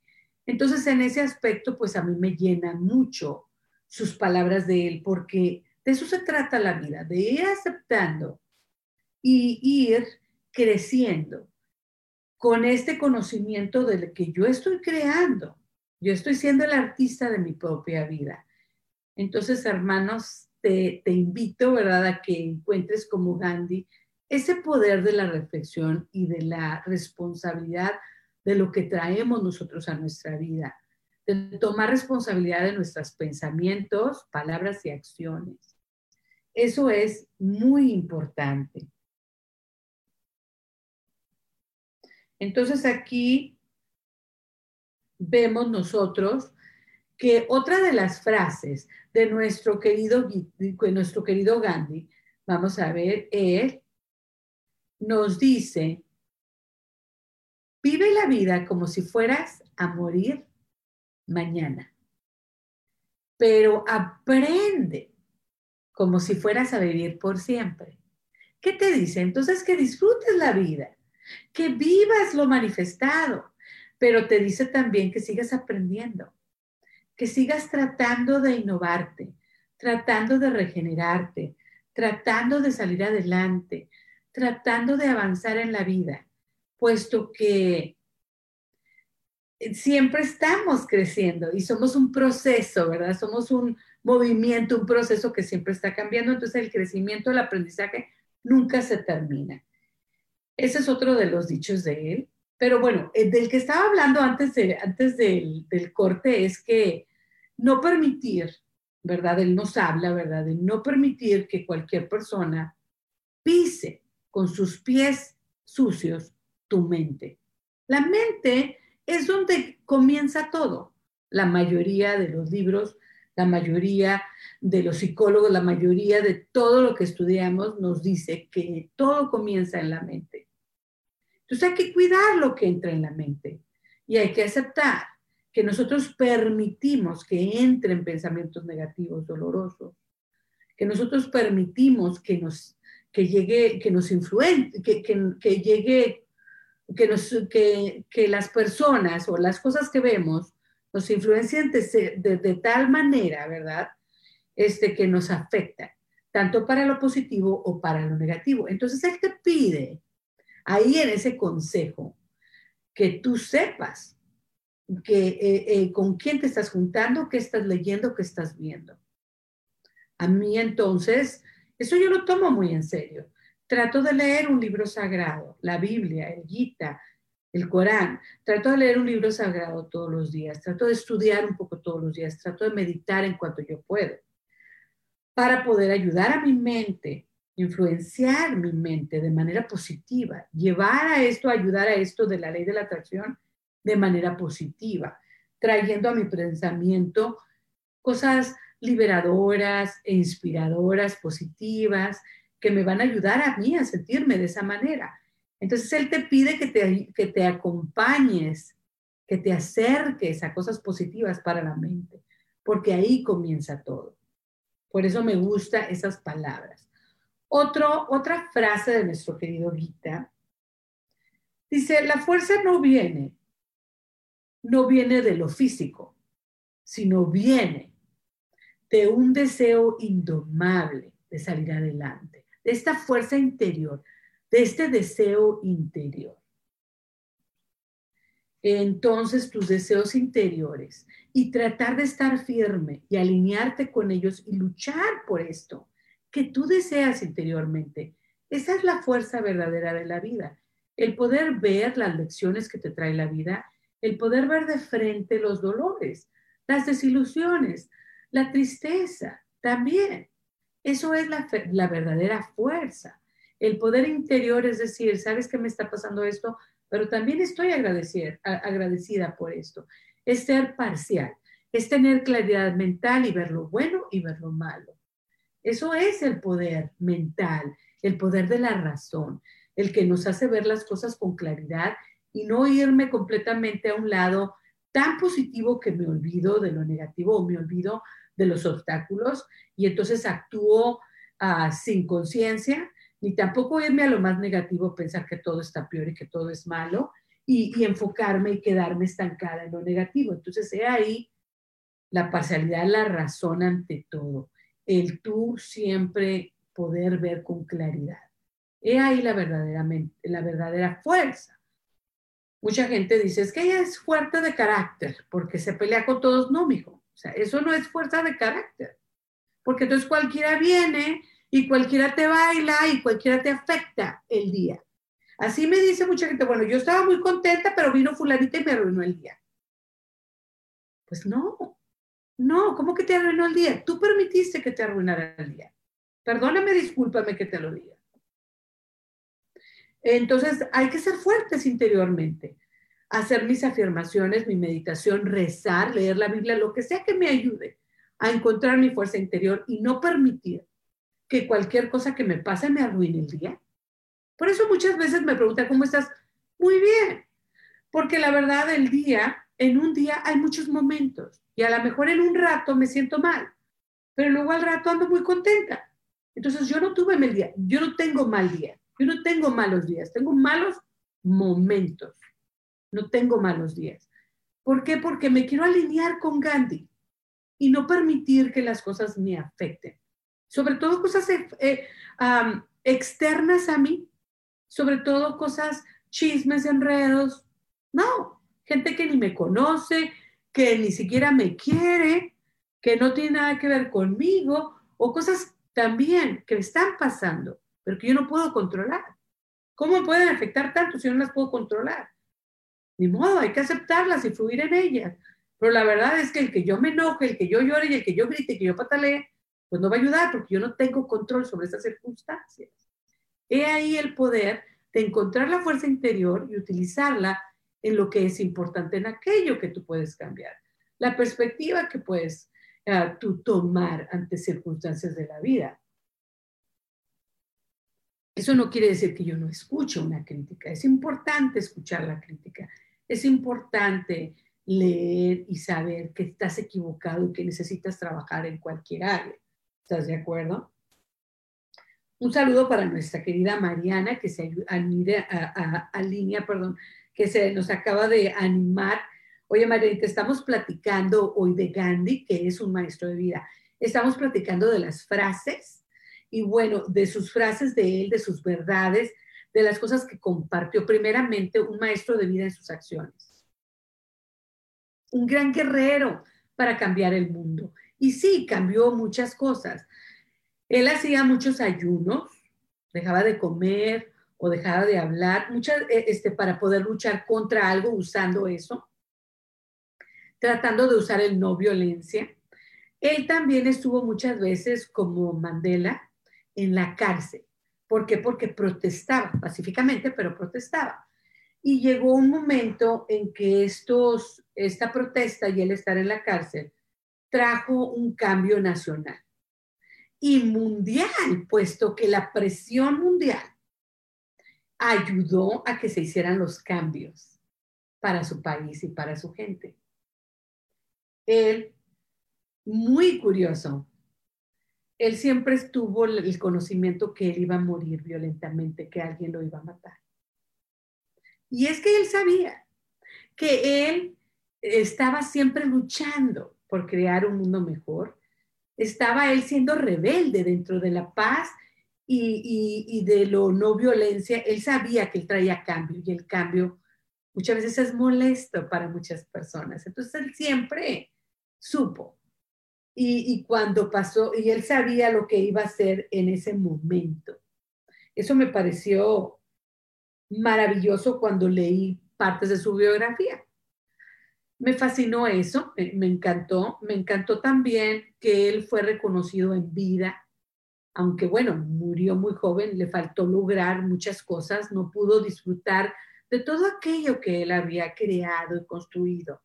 Entonces, en ese aspecto, pues a mí me llena mucho sus palabras de él, porque de eso se trata la vida, de ir aceptando y ir creciendo con este conocimiento del que yo estoy creando yo estoy siendo el artista de mi propia vida. Entonces, hermanos, te, invito, ¿verdad?, a que encuentres como Gandhi ese poder de la reflexión y de la responsabilidad de lo que traemos nosotros a nuestra vida, de tomar responsabilidad de nuestros pensamientos, palabras y acciones. Eso es muy importante. Entonces aquí vemos nosotros que otra de las frases de nuestro querido, nuestro querido Gandhi, vamos a ver, él nos dice, vive la vida como si fueras a morir mañana, pero aprende como si fueras a vivir por siempre. ¿Qué te dice? Entonces que disfrutes la vida, que vivas lo manifestado, pero te dice también que sigas aprendiendo, que sigas tratando de innovarte, tratando de regenerarte, tratando de salir adelante, tratando de avanzar en la vida, puesto que siempre estamos creciendo y somos un proceso, ¿verdad? Somos un movimiento, un proceso que siempre está cambiando, entonces el crecimiento, el aprendizaje nunca se termina. Ese es otro de los dichos de él. Pero bueno, eh, del que estaba hablando antes, de, antes del, del corte es que no permitir, ¿verdad? Él nos habla, ¿verdad? De no permitir que cualquier persona pise con sus pies sucios tu mente. La mente es donde comienza todo. La mayoría de los libros, la mayoría de los psicólogos, la mayoría de todo lo que estudiamos nos dice que todo comienza en la mente. Entonces hay que cuidar lo que entra en la mente y hay que aceptar que nosotros permitimos que entren pensamientos negativos, dolorosos, que nosotros permitimos que nos, que llegue, que nos influyen, que, que, llegue, que, nos, que, que, las personas o las cosas que vemos nos influencien de, de, tal manera, ¿verdad? Este, que nos afecta, tanto para lo positivo o para lo negativo. Entonces, Él te pide ahí en ese consejo, que tú sepas que, eh, eh, con quién te estás juntando, qué estás leyendo, qué estás viendo. A mí entonces, eso yo lo tomo muy en serio. Trato de leer un libro sagrado, la Biblia, el Gita, el Corán. Trato de leer un libro sagrado todos los días, trato de estudiar un poco todos los días, trato de meditar en cuanto yo puedo, para poder ayudar a mi mente, influenciar mi mente de manera positiva, llevar a esto, ayudar a esto de la ley de la atracción de manera positiva, trayendo a mi pensamiento cosas liberadoras e inspiradoras, positivas, que me van a ayudar a mí a sentirme de esa manera. Entonces Él te pide que te, que te acompañes, que te acerques a cosas positivas para la mente, porque ahí comienza todo. Por eso me gustan esas palabras. Otra frase de nuestro querido Gita dice, la fuerza no viene, no viene de lo físico, sino viene de un deseo indomable de salir adelante, de esta fuerza interior, de este deseo interior. Entonces tus deseos interiores y tratar de estar firme y alinearte con ellos y luchar por esto que tú deseas interiormente. Esa es la fuerza verdadera de la vida. El poder ver las lecciones que te trae la vida, el poder ver de frente los dolores, las desilusiones, la tristeza también. Eso es la, verdadera fuerza. El poder interior es decir, ¿sabes que me está pasando esto? Pero también estoy agradecida, agradecida por esto. Es ser parcial, es tener claridad mental y ver lo bueno y ver lo malo. Eso es el poder mental, el poder de la razón, el que nos hace ver las cosas con claridad y no irme completamente a un lado tan positivo que me olvido de lo negativo o me olvido de los obstáculos y entonces actúo ah, sin conciencia ni tampoco irme a lo más negativo, pensar que todo está peor y que todo es malo, y, enfocarme y quedarme estancada en lo negativo. Entonces, he ahí la parcialidad, la razón ante todo, el tú siempre poder ver con claridad. He ahí la, la verdadera fuerza. Mucha gente dice, es que ella es fuerte de carácter porque se pelea con todos. No, mijo. O sea, eso no es fuerza de carácter. Porque entonces cualquiera viene y cualquiera te baila y cualquiera te afecta el día. Así me dice mucha gente, bueno, yo estaba muy contenta, pero vino fulanita y me arruinó el día. Pues no, no, ¿cómo que te arruinó el día? Tú permitiste que te arruinara el día. Perdóname, discúlpame que te lo diga. Entonces, hay que ser fuertes interiormente, hacer mis afirmaciones, mi meditación, rezar, leer la Biblia, lo que sea que me ayude a encontrar mi fuerza interior y no permitir que cualquier cosa que me pase me arruine el día. Por eso muchas veces me preguntan, ¿cómo estás? Muy bien, porque la verdad el día, en un día hay muchos momentos y a lo mejor en un rato me siento mal, pero luego al rato ando muy contenta. Entonces yo no tuve mal día, yo no tengo mal día, yo no tengo malos días, tengo malos momentos, no tengo malos días. ¿Por qué? Porque me quiero alinear con Gandhi y no permitir que las cosas me afecten sobre todo cosas eh, eh, externas a mí, sobre todo cosas, chismes, enredos. No, gente que ni me conoce, que ni siquiera me quiere, que no tiene nada que ver conmigo, o cosas también que están pasando, pero que yo no puedo controlar. ¿Cómo pueden afectar tanto si no las puedo controlar? Ni modo, hay que aceptarlas y fluir en ellas. Pero la verdad es que el que yo me enoje, el que yo llore y el que yo grite, que yo patalee, pues no va a ayudar porque yo no tengo control sobre esas circunstancias. He ahí el poder de encontrar la fuerza interior y utilizarla en lo que es importante, en aquello que tú puedes cambiar, la perspectiva que puedes uh, tú tomar ante circunstancias de la vida. Eso no quiere decir que yo no escuche una crítica, es importante escuchar la crítica, es importante leer y saber que estás equivocado y que necesitas trabajar en cualquier área. ¿Estás de acuerdo? Un saludo para nuestra querida Mariana, que se alinea, perdón, que se nos acaba de animar. Oye, Mariana, te estamos platicando hoy de Gandhi, que es un maestro de vida. Estamos platicando de las frases y bueno, de sus frases de él, de sus verdades, de las cosas que compartió primeramente un maestro de vida en sus acciones. Un gran guerrero para cambiar el mundo. Y sí, cambió muchas cosas. Él hacía muchos ayunos, dejaba de comer o dejaba de hablar, muchas, eh, este, para poder luchar contra algo usando eso, tratando de usar el no violencia. Él también estuvo muchas veces como Mandela en la cárcel. ¿Por qué? Porque protestaba pacíficamente, pero protestaba. Y llegó un momento en que esta protesta y él estar en la cárcel trajo un cambio nacional y mundial, puesto que la presión mundial ayudó a que se hicieran los cambios para su país y para su gente. Él, muy curioso, él siempre estuvo el conocimiento que él iba a morir violentamente, que alguien lo iba a matar. Y es que él sabía que él estaba siempre luchando por crear un mundo mejor. Estaba él siendo rebelde dentro de la paz y, de lo no violencia. Él sabía que él traía cambio y el cambio muchas veces es molesto para muchas personas. Entonces él siempre supo. Y, cuando pasó, y él sabía lo que iba a hacer en ese momento. Eso me pareció maravilloso cuando leí partes de su biografía. Me fascinó eso, me encantó. Me encantó también que él fue reconocido en vida, aunque bueno, murió muy joven, le faltó lograr muchas cosas, no pudo disfrutar de todo aquello que él había creado y construido.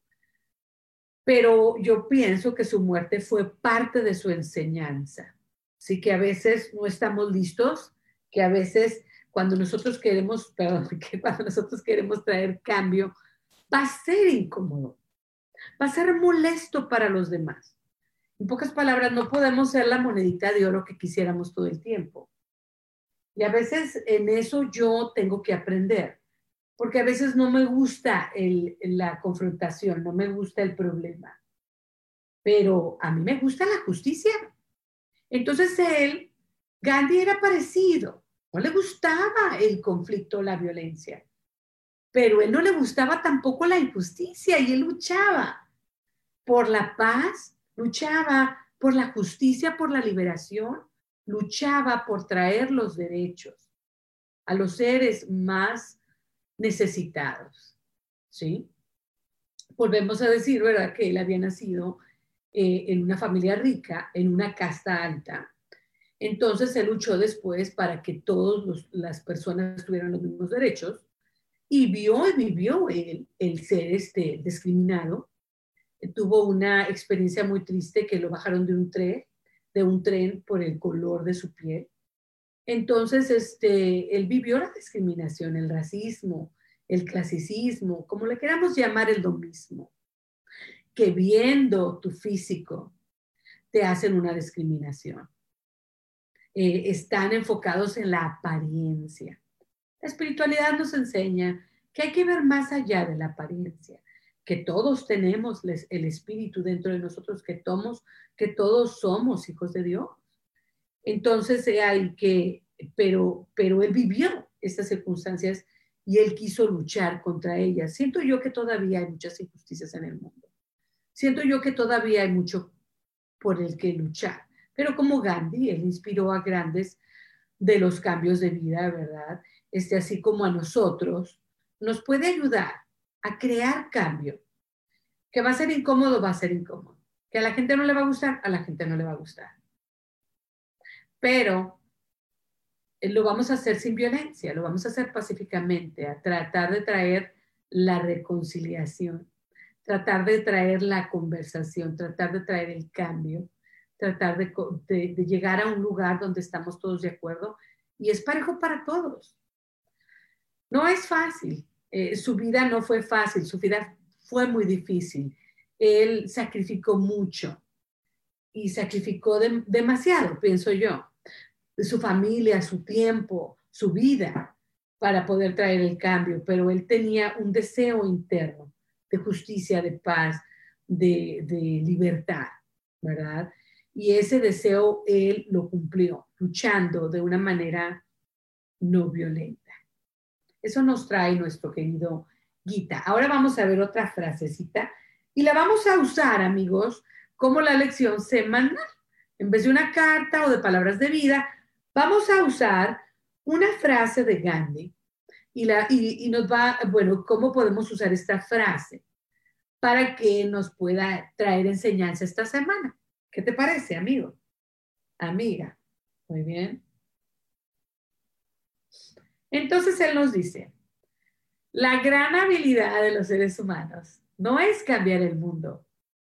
Pero yo pienso que su muerte fue parte de su enseñanza. Así que a veces no estamos listos, que a veces cuando nosotros queremos, cuando nosotros queremos traer cambio, va a ser incómodo, va a ser molesto para los demás. En pocas palabras, no podemos ser la monedita de oro que quisiéramos todo el tiempo. Y a veces en eso yo tengo que aprender, porque a veces no me gusta la confrontación, no me gusta el problema, pero a mí me gusta la justicia. Entonces él, Gandhi era parecido, no le gustaba el conflicto, la violencia, pero él no le gustaba tampoco la injusticia y él luchaba por la paz, luchaba por la justicia, por la liberación, luchaba por traer los derechos a los seres más necesitados. ¿Sí? Volvemos a decir, ¿verdad?, que él había nacido eh, en una familia rica, en una casta alta, entonces él luchó después para que todas las personas tuvieran los mismos derechos y vio y vivió el, ser este, discriminado. Tuvo una experiencia muy triste que lo bajaron de un tren, de un tren por el color de su piel. Entonces, este, él vivió la discriminación, el racismo, el clasicismo, como le queramos llamar el mismo, que viendo tu físico te hacen una discriminación. Eh, están enfocados en la apariencia. La espiritualidad nos enseña que hay que ver más allá de la apariencia, que todos tenemos el espíritu dentro de nosotros, que, tomos, que todos somos hijos de Dios. Entonces eh, hay que, pero, pero él vivió estas circunstancias y él quiso luchar contra ellas. Siento yo que todavía hay muchas injusticias en el mundo. Siento yo que todavía hay mucho por el que luchar. Pero como Gandhi, él inspiró a grandes de los cambios de vida, ¿verdad? Este, así como a nosotros, nos puede ayudar a crear cambio. Que va a ser incómodo, va a ser incómodo. Que a la gente no le va a gustar, a la gente no le va a gustar. Pero eh, lo vamos a hacer sin violencia, lo vamos a hacer pacíficamente, a tratar de traer la reconciliación, tratar de traer la conversación, tratar de traer el cambio tratar de, llegar a un lugar donde estamos todos de acuerdo y es parejo para todos. No es fácil, eh, su vida no fue fácil, su vida fue muy difícil. Él sacrificó mucho y sacrificó demasiado, pienso yo, su familia, su tiempo, su vida para poder traer el cambio, pero él tenía un deseo interno de justicia, de paz, de, libertad, ¿verdad? Y ese deseo él lo cumplió, luchando de una manera no violenta. Eso nos trae nuestro querido Gita. Ahora vamos a ver otra frasecita y la vamos a usar, amigos, como la lección semanal. En vez de una carta o de palabras de vida, vamos a usar una frase de Gandhi y, la, y, nos va, bueno, ¿cómo podemos usar esta frase para que nos pueda traer enseñanza esta semana? ¿Qué te parece, amigo? Amiga. Muy bien. Entonces él nos dice, la gran habilidad de los seres humanos no es cambiar el mundo,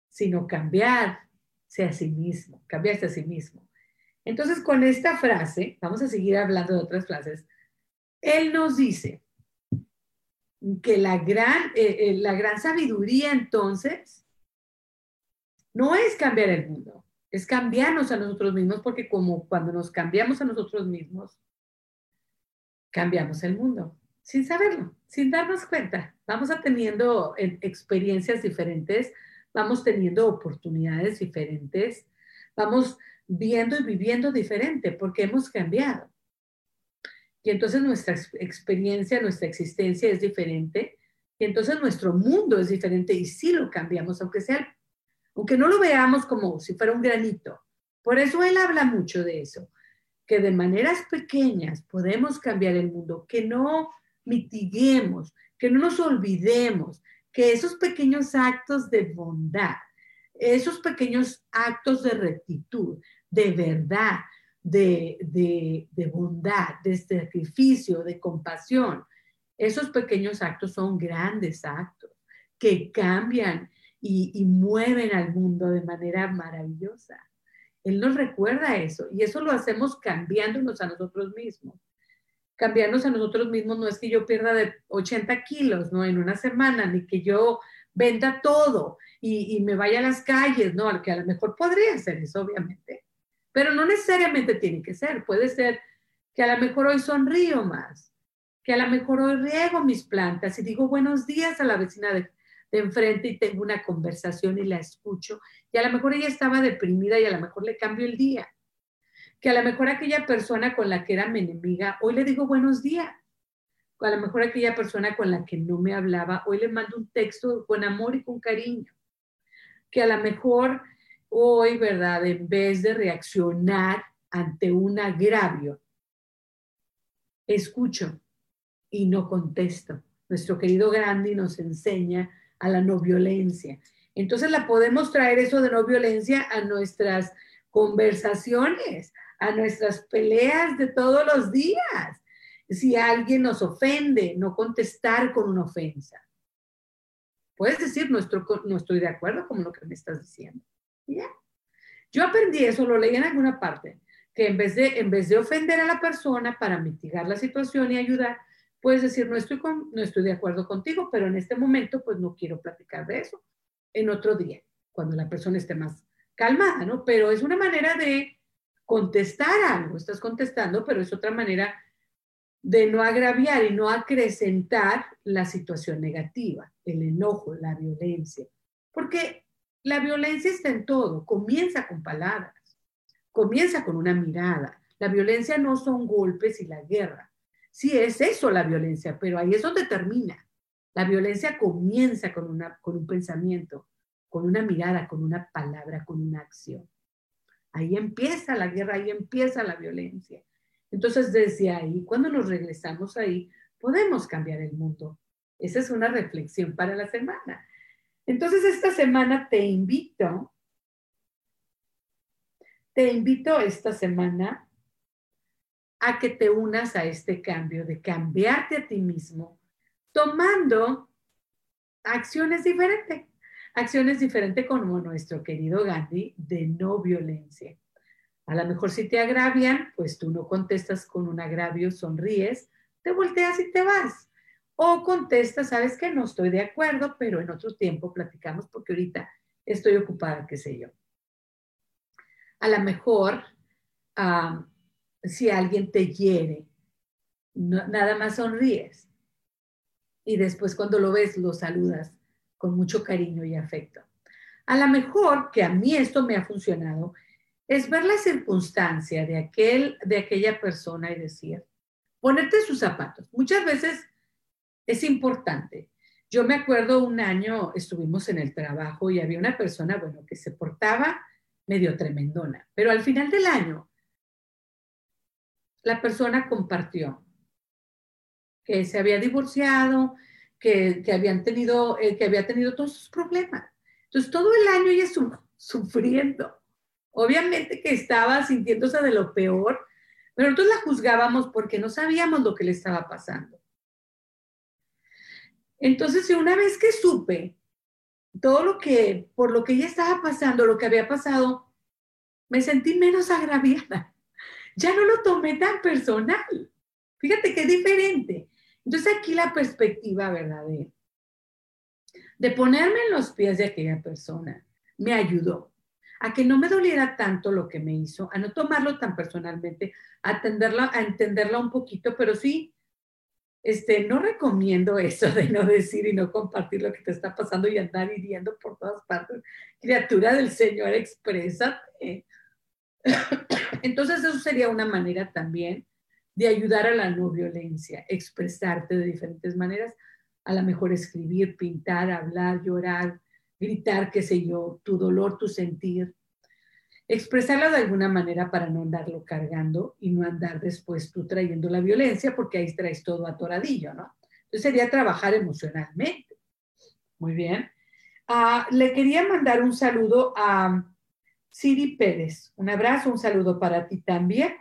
sino cambiarse a sí mismo, cambiarse a sí mismo. Entonces, con esta frase, vamos a seguir hablando de otras frases, él nos dice que la gran, eh, eh, la gran sabiduría entonces no es cambiar el mundo, es cambiarnos a nosotros mismos, porque como cuando nos cambiamos a nosotros mismos, cambiamos el mundo, sin saberlo, sin darnos cuenta. Vamos teniendo eh, experiencias diferentes, vamos teniendo oportunidades diferentes, vamos viendo y viviendo diferente porque hemos cambiado. Y entonces nuestra experiencia, nuestra existencia es diferente. Y entonces nuestro mundo es diferente y sí lo cambiamos, aunque sea, aunque no lo veamos como si fuera un granito. Por eso él habla mucho de eso, que de maneras pequeñas podemos cambiar el mundo, que no mitiguemos, que no nos olvidemos, que esos pequeños actos de bondad, esos pequeños actos de rectitud, de verdad, de, bondad, de sacrificio, de compasión. Esos pequeños actos son grandes actos que cambian y, y mueven al mundo de manera maravillosa. Él nos recuerda eso y eso lo hacemos cambiándonos a nosotros mismos. Cambiarnos a nosotros mismos no es que yo pierda de 80 kilos, ¿no? En una semana, ni que yo venda todo y, me vaya a las calles, ¿no? Que a lo mejor podría ser eso, obviamente. Pero no necesariamente tiene que ser. Puede ser que a lo mejor hoy sonrío más, que a lo mejor hoy riego mis plantas y digo buenos días a la vecina de, enfrente y tengo una conversación y la escucho. Y a lo mejor ella estaba deprimida y a lo mejor le cambio el día. Que a lo mejor aquella persona con la que era mi enemiga, hoy le digo buenos días. A lo mejor aquella persona con la que no me hablaba, hoy le mando un texto con amor y con cariño. Que a lo mejor hoy, ¿verdad? En vez de reaccionar ante un agravio, escucho y no contesto. Nuestro querido Gandhi nos enseña a la no violencia. Entonces la podemos traer eso de no violencia a nuestras conversaciones, a nuestras peleas de todos los días. Si alguien nos ofende, no contestar con una ofensa. Puedes decir, no no estoy de acuerdo con lo que me estás diciendo. Ya. Yo aprendí eso, lo leí en alguna parte, que en vez, de, en vez de ofender a la persona para mitigar la situación y ayudar, puedes decir, no estoy, con, no estoy de acuerdo contigo, pero en este momento pues no quiero platicar de eso. En otro día, cuando la persona esté más calmada, ¿no? Pero es una manera de contestar algo, estás contestando, pero es otra manera de no agraviar y no acrecentar la situación negativa, el enojo, la violencia. Porque la violencia está en todo, comienza con palabras, comienza con una mirada. La violencia no son golpes y la guerra. Sí es eso la violencia, pero ahí es donde termina. La violencia comienza con, una, con un pensamiento, con una mirada, con una palabra, con una acción. Ahí empieza la guerra, ahí empieza la violencia. Entonces, desde ahí, cuando nos regresamos ahí, podemos cambiar el mundo. Esa es una reflexión para la semana. Entonces, esta semana te invito, te invito esta semana a que te unas a este cambio de cambiarte a ti mismo, tomando acciones diferentes, acciones diferentes como nuestro querido Gandhi de no violencia. A lo mejor si te agravian, pues tú no contestas con un agravio, sonríes, te volteas y te vas. O contesta, sabes que no estoy de acuerdo, pero en otro tiempo platicamos porque ahorita estoy ocupada, qué sé yo. A lo mejor, si alguien te hiere, nada más sonríes. Y después cuando lo ves, lo saludas con mucho cariño y afecto. A lo mejor, que a mí esto me ha funcionado, es ver la circunstancia de, aquel, de aquella persona y decir, ponerte sus zapatos. Muchas veces es importante. Yo me acuerdo un año estuvimos en el trabajo y había una persona, bueno, que se portaba medio tremendona, pero al final del año la persona compartió que se había divorciado, que, habían tenido, eh, que había tenido todos sus problemas. Entonces, todo el año ella sufriendo. Obviamente que estaba sintiéndose de lo peor, pero nosotros la juzgábamos porque no sabíamos lo que le estaba pasando. Entonces, una vez que supe todo lo que, por lo que ella estaba pasando, lo que había pasado, me sentí menos agraviada. Ya no lo tomé tan personal. Fíjate qué diferente. Entonces aquí la perspectiva, ¿verdad? De, ponerme en los pies de aquella persona me ayudó a que no me doliera tanto lo que me hizo, a no tomarlo tan personalmente, a, atenderla, a entenderla un poquito, pero sí, este, no recomiendo eso de no decir y no compartir lo que te está pasando y andar hiriendo por todas partes. Criatura del Señor, exprésate. Entonces eso sería una manera también de ayudar a la no violencia, expresarte de diferentes maneras, a lo mejor escribir, pintar, hablar, llorar, gritar, qué sé yo, tu dolor, tu sentir. Expresarlo de alguna manera para no andarlo cargando y no andar después tú trayendo la violencia, porque ahí traes todo atoradillo, ¿no? Entonces sería trabajar emocionalmente. Muy bien. Ah, le quería mandar un saludo a Siri Pérez. Un abrazo, un saludo para ti también.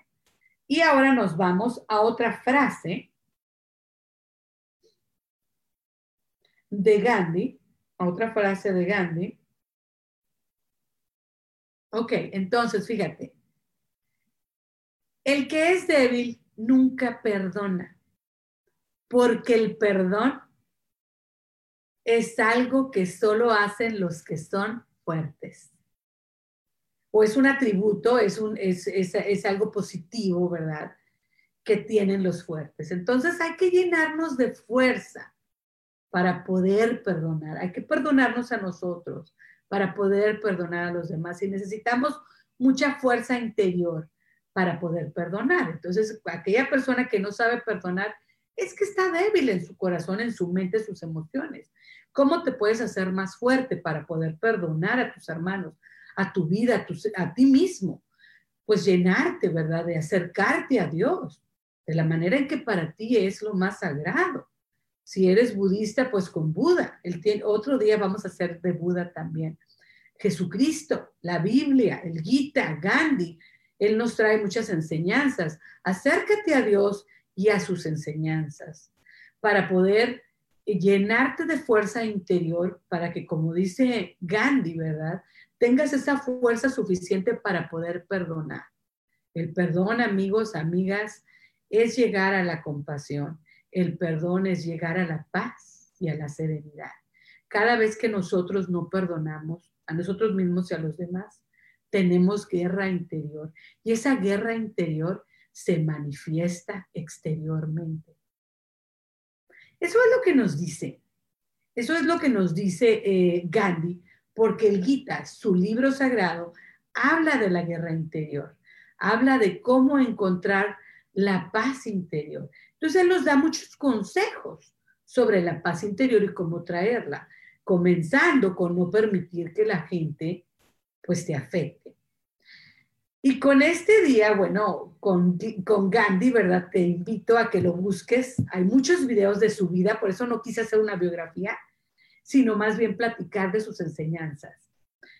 Y ahora nos vamos a otra frase de Gandhi, a otra frase de Gandhi. Ok, entonces fíjate, el que es débil nunca perdona, porque el perdón es algo que solo hacen los que son fuertes o es un atributo, es, un, es, es, algo positivo, ¿verdad? Que tienen los fuertes. Entonces hay que llenarnos de fuerza para poder perdonar. Hay que perdonarnos a nosotros para poder perdonar a los demás. Y necesitamos mucha fuerza interior para poder perdonar. Entonces, aquella persona que no sabe perdonar es que está débil en su corazón, en su mente, sus emociones. ¿Cómo te puedes hacer más fuerte para poder perdonar a tus hermanos? a tu vida, a, ti mismo, pues llenarte, ¿verdad? De acercarte a Dios, de la manera en que para ti es lo más sagrado. Si eres budista, pues con Buda. El otro día vamos a hacer de Buda también. Jesucristo, la Biblia, el Gita, Gandhi, Él nos trae muchas enseñanzas. Acércate a Dios y a sus enseñanzas para poder llenarte de fuerza interior para que, como dice Gandhi, ¿verdad? tengas esa fuerza suficiente para poder perdonar. El perdón, amigos, amigas, es llegar a la compasión. El perdón es llegar a la paz y a la serenidad. Cada vez que nosotros no perdonamos a nosotros mismos y a los demás, tenemos guerra interior. Y esa guerra interior se manifiesta exteriormente. Eso es lo que nos dice. Eso es lo que nos dice eh, Gandhi porque el Gita, su libro sagrado, habla de la guerra interior, habla de cómo encontrar la paz interior. Entonces él nos da muchos consejos sobre la paz interior y cómo traerla, comenzando con no permitir que la gente pues te afecte. Y con este día, bueno, con, con, Gandhi, ¿verdad? Te invito a que lo busques. Hay muchos videos de su vida, por eso no quise hacer una biografía, sino más bien platicar de sus enseñanzas.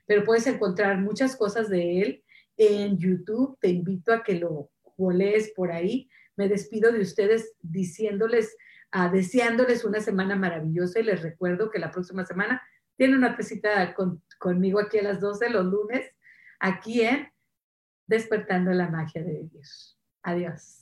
Pero puedes encontrar muchas cosas de él en YouTube. Te invito a que lo lees por ahí. Me despido de ustedes diciéndoles, uh, deseándoles una semana maravillosa y les recuerdo que la próxima semana tiene una pesita conmigo aquí a las 12 los lunes, aquí en Despertando la Magia de Dios. Adiós.